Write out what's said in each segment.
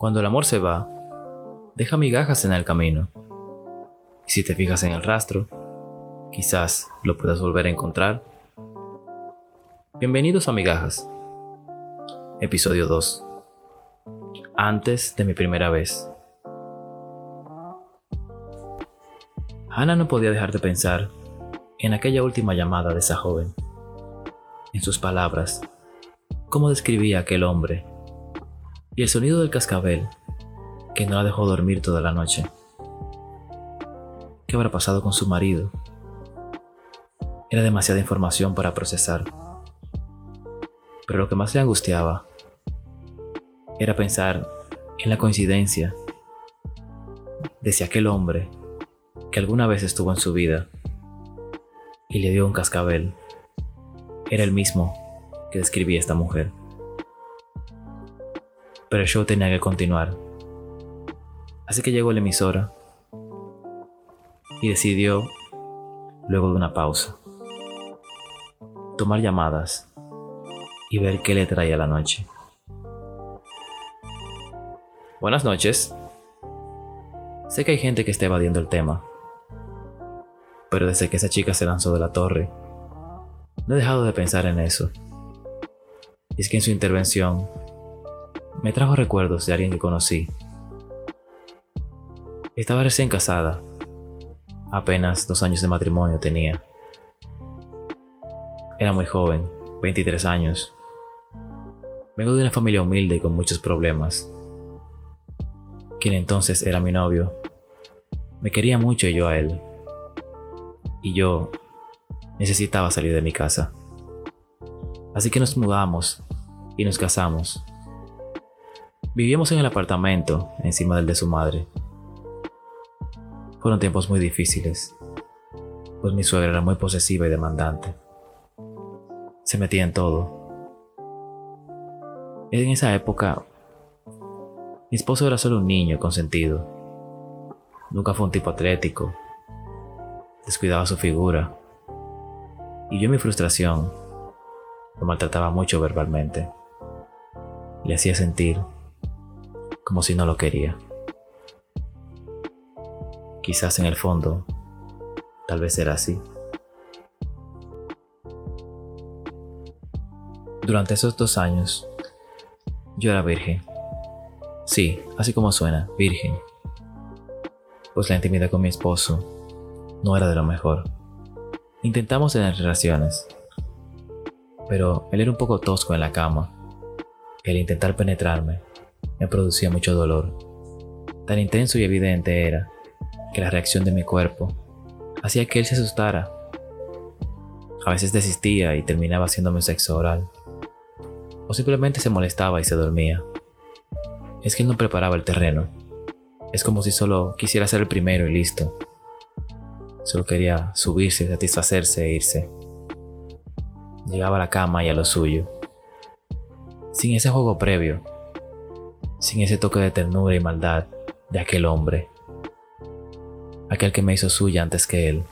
Cuando el amor se va, deja migajas en el camino. Y si te fijas en el rastro, quizás lo puedas volver a encontrar. Bienvenidos a Migajas. Episodio 2. Antes de mi primera vez. Hannah no podía dejar de pensar en aquella última llamada de esa joven. En sus palabras, cómo describía aquel hombre y el sonido del cascabel que no la dejó dormir toda la noche. ¿Qué habrá pasado con su marido? Era demasiada información para procesar. Pero lo que más le angustiaba era pensar en la coincidencia de si aquel hombre que alguna vez estuvo en su vida y le dio un cascabel era el mismo que describía esta mujer pero el show tenía que continuar. Así que llegó la emisora y decidió, luego de una pausa, tomar llamadas y ver qué le traía la noche. Buenas noches. Sé que hay gente que está evadiendo el tema, pero desde que esa chica se lanzó de la torre, no he dejado de pensar en eso. Y es que en su intervención me trajo recuerdos de alguien que conocí. Estaba recién casada. Apenas dos años de matrimonio tenía. Era muy joven, 23 años. Vengo de una familia humilde y con muchos problemas. Quien entonces era mi novio. Me quería mucho y yo a él. Y yo necesitaba salir de mi casa. Así que nos mudamos y nos casamos. Vivíamos en el apartamento, encima del de su madre. Fueron tiempos muy difíciles, pues mi suegra era muy posesiva y demandante. Se metía en todo. En esa época, mi esposo era solo un niño consentido. Nunca fue un tipo atlético. Descuidaba su figura. Y yo en mi frustración lo maltrataba mucho verbalmente. Le hacía sentir como si no lo quería. Quizás en el fondo, tal vez era así. Durante esos dos años, yo era virgen. Sí, así como suena, virgen. Pues la intimidad con mi esposo no era de lo mejor. Intentamos tener relaciones, pero él era un poco tosco en la cama. El intentar penetrarme me producía mucho dolor. Tan intenso y evidente era que la reacción de mi cuerpo hacía que él se asustara. A veces desistía y terminaba haciéndome sexo oral. O simplemente se molestaba y se dormía. Es que él no preparaba el terreno. Es como si solo quisiera ser el primero y listo. Solo quería subirse, satisfacerse e irse. Llegaba a la cama y a lo suyo. Sin ese juego previo, sin ese toque de ternura y maldad de aquel hombre, aquel que me hizo suya antes que él.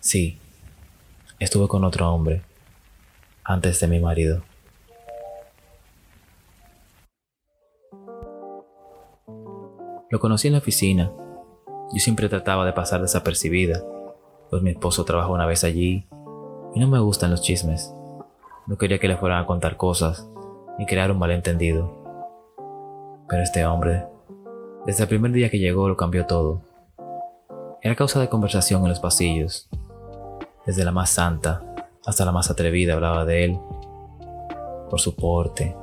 Sí, estuve con otro hombre antes de mi marido. Lo conocí en la oficina. Yo siempre trataba de pasar desapercibida, pues mi esposo trabaja una vez allí y no me gustan los chismes. No quería que le fueran a contar cosas y crear un malentendido. Pero este hombre, desde el primer día que llegó, lo cambió todo. Era causa de conversación en los pasillos. Desde la más santa hasta la más atrevida hablaba de él. Por su porte,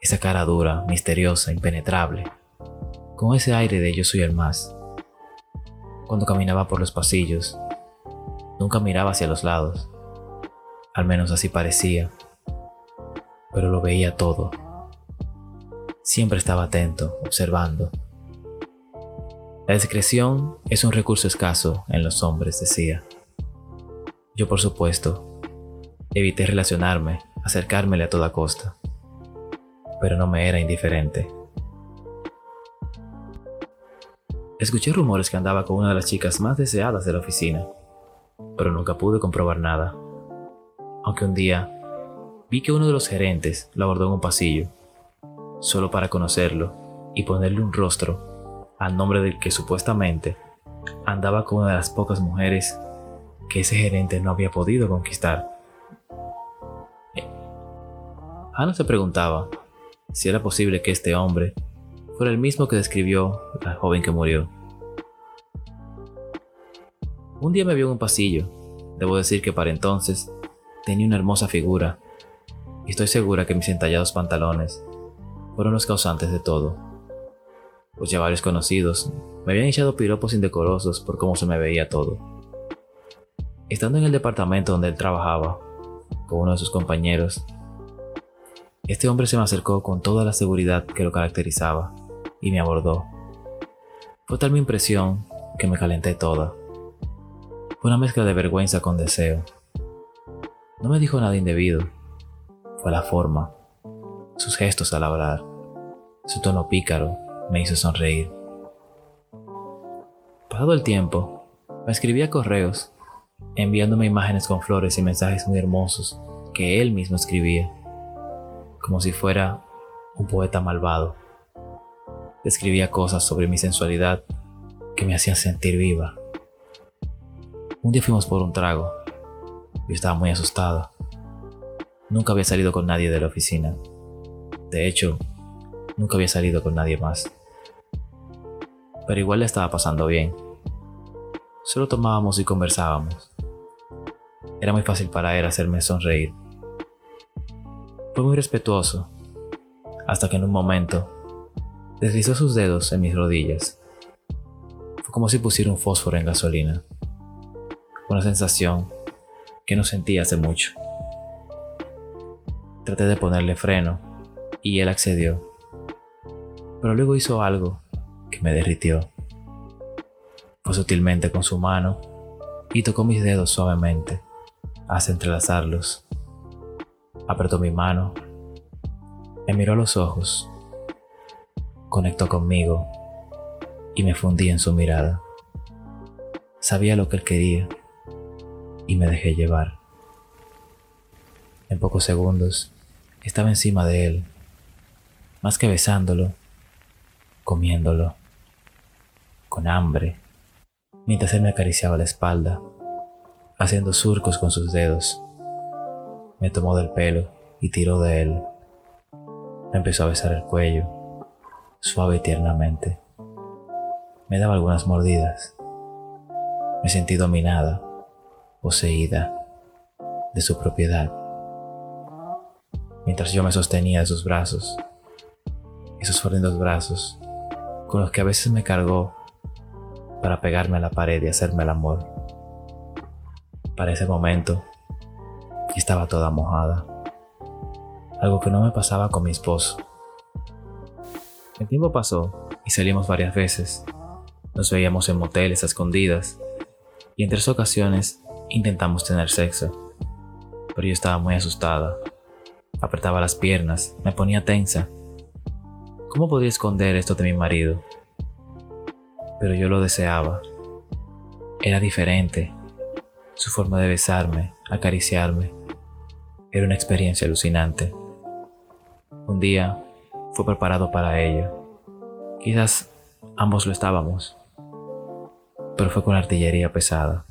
esa cara dura, misteriosa, impenetrable. Con ese aire de yo soy el más. Cuando caminaba por los pasillos, nunca miraba hacia los lados. Al menos así parecía pero lo veía todo. Siempre estaba atento, observando. La discreción es un recurso escaso en los hombres, decía. Yo, por supuesto, evité relacionarme, acercármele a toda costa, pero no me era indiferente. Escuché rumores que andaba con una de las chicas más deseadas de la oficina, pero nunca pude comprobar nada. Aunque un día vi que uno de los gerentes lo abordó en un pasillo solo para conocerlo y ponerle un rostro al nombre del que supuestamente andaba con una de las pocas mujeres que ese gerente no había podido conquistar. Hannah se preguntaba si era posible que este hombre fuera el mismo que describió la joven que murió. Un día me vio en un pasillo. Debo decir que para entonces tenía una hermosa figura y estoy segura que mis entallados pantalones fueron los causantes de todo. Pues ya varios conocidos me habían echado piropos indecorosos por cómo se me veía todo. Estando en el departamento donde él trabajaba, con uno de sus compañeros, este hombre se me acercó con toda la seguridad que lo caracterizaba y me abordó. Fue tal mi impresión que me calenté toda. Fue una mezcla de vergüenza con deseo. No me dijo nada indebido. La forma, sus gestos al hablar, su tono pícaro me hizo sonreír. Pasado el tiempo, me escribía correos, enviándome imágenes con flores y mensajes muy hermosos que él mismo escribía, como si fuera un poeta malvado. Escribía cosas sobre mi sensualidad que me hacían sentir viva. Un día fuimos por un trago. Yo estaba muy asustada. Nunca había salido con nadie de la oficina. De hecho, nunca había salido con nadie más. Pero igual le estaba pasando bien. Solo tomábamos y conversábamos. Era muy fácil para él hacerme sonreír. Fue muy respetuoso, hasta que en un momento Deslizó sus dedos en mis rodillas. Fue como si pusiera un fósforo en gasolina. Una sensación que no sentía hace mucho. Traté de ponerle freno y él accedió. Pero luego hizo algo que me derritió. Fue sutilmente con su mano y tocó mis dedos suavemente hasta entrelazarlos. Apretó mi mano, me miró a los ojos conectó conmigo y me fundí en su mirada. Sabía lo que él quería y me dejé llevar. En pocos segundos estaba encima de él, más que besándolo, comiéndolo, con hambre, mientras él me acariciaba la espalda, haciendo surcos con sus dedos. Me tomó del pelo y tiró de él. Me empezó a besar el cuello suave y tiernamente. Me daba algunas mordidas. Me sentí dominada, poseída de su propiedad. Mientras yo me sostenía de sus brazos, esos fornidos brazos con los que a veces me cargó para pegarme a la pared y hacerme el amor. Para ese momento estaba toda mojada, algo que no me pasaba con mi esposo. El tiempo pasó y salimos varias veces. Nos veíamos en moteles a escondidas y en tres ocasiones intentamos tener sexo. Pero yo estaba muy asustada. Apretaba las piernas, me ponía tensa. ¿Cómo podía esconder esto de mi marido? Pero yo lo deseaba. Era diferente. Su forma de besarme, acariciarme, era una experiencia alucinante. Un día fue preparado para ello. Quizás ambos lo estábamos, pero fue con artillería pesada.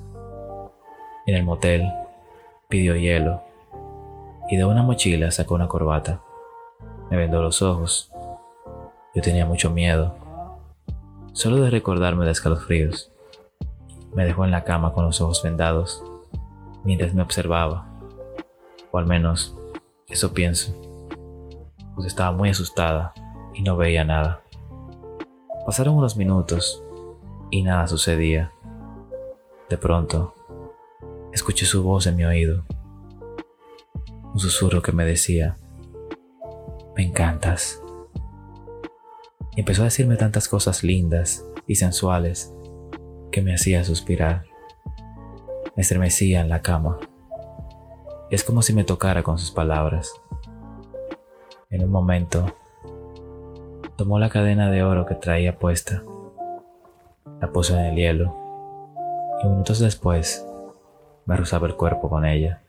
En el motel pidió hielo y de una mochila sacó una corbata. Me vendó los ojos. Yo tenía mucho miedo, solo de recordarme de escalofríos. Me dejó en la cama con los ojos vendados mientras me observaba, o al menos eso pienso pues estaba muy asustada y no veía nada. Pasaron unos minutos y nada sucedía. De pronto, escuché su voz en mi oído, un susurro que me decía, me encantas. Y empezó a decirme tantas cosas lindas y sensuales que me hacía suspirar. Me estremecía en la cama. Es como si me tocara con sus palabras. En un momento, tomó la cadena de oro que traía puesta, la puso en el hielo y minutos después me rozaba el cuerpo con ella,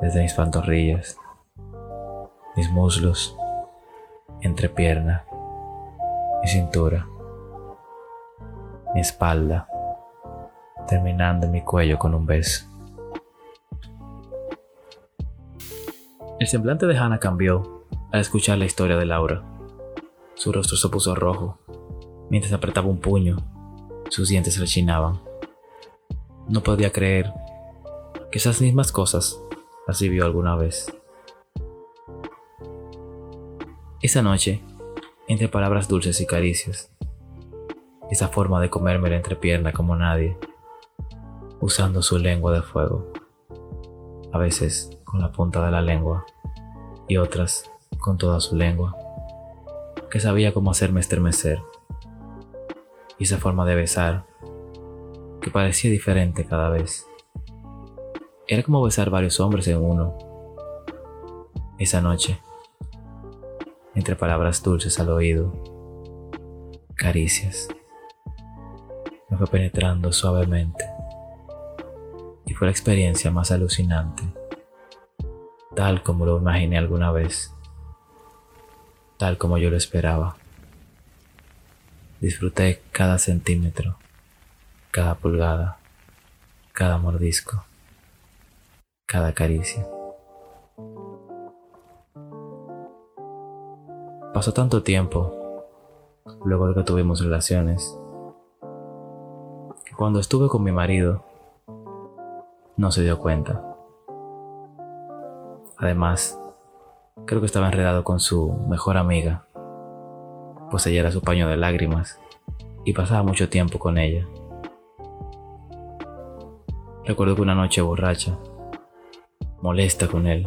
desde mis pantorrillas, mis muslos, entrepierna, mi cintura, mi espalda, terminando en mi cuello con un beso. El semblante de Hannah cambió al escuchar la historia de Laura. Su rostro se puso rojo mientras apretaba un puño. Sus dientes rechinaban. No podía creer que esas mismas cosas vivió alguna vez. Esa noche, entre palabras dulces y caricias, esa forma de comerme la entrepierna como nadie, usando su lengua de fuego, a veces con la punta de la lengua y otras con toda su lengua, que sabía cómo hacerme estremecer, y esa forma de besar, que parecía diferente cada vez. Era como besar varios hombres en uno. Esa noche, entre palabras dulces al oído, caricias, me fue penetrando suavemente y fue la experiencia más alucinante, tal como lo imaginé alguna vez, tal como yo lo esperaba. Disfruté cada centímetro, cada pulgada, cada mordisco cada caricia. Pasó tanto tiempo luego de que tuvimos relaciones que cuando estuve con mi marido no se dio cuenta. Además, creo que estaba enredado con su mejor amiga, pues ella era su paño de lágrimas y pasaba mucho tiempo con ella. Recuerdo que una noche borracha molesta con él.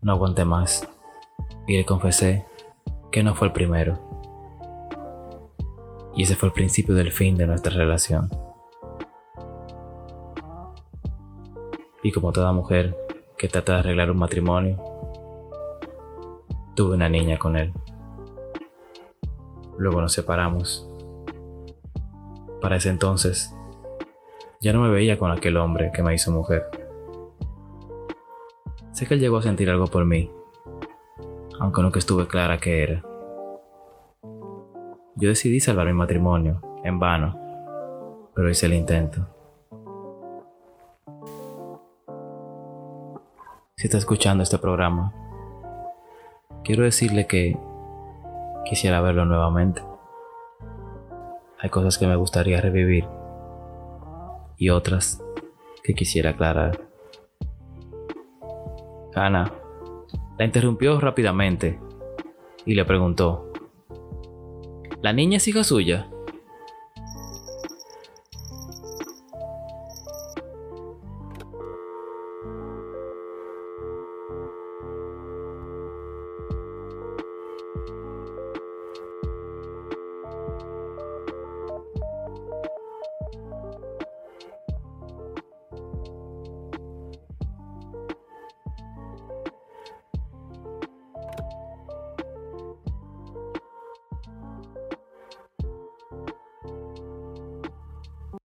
No aguanté más y le confesé que no fue el primero. Y ese fue el principio del fin de nuestra relación. Y como toda mujer que trata de arreglar un matrimonio, tuve una niña con él. Luego nos separamos. Para ese entonces, ya no me veía con aquel hombre que me hizo mujer. Sé que él llegó a sentir algo por mí, aunque nunca estuve clara qué era. Yo decidí salvar mi matrimonio, en vano, pero hice el intento. Si está escuchando este programa, quiero decirle que quisiera verlo nuevamente. Hay cosas que me gustaría revivir y otras que quisiera aclarar. Ana la interrumpió rápidamente y le preguntó, ¿La niña es hija suya?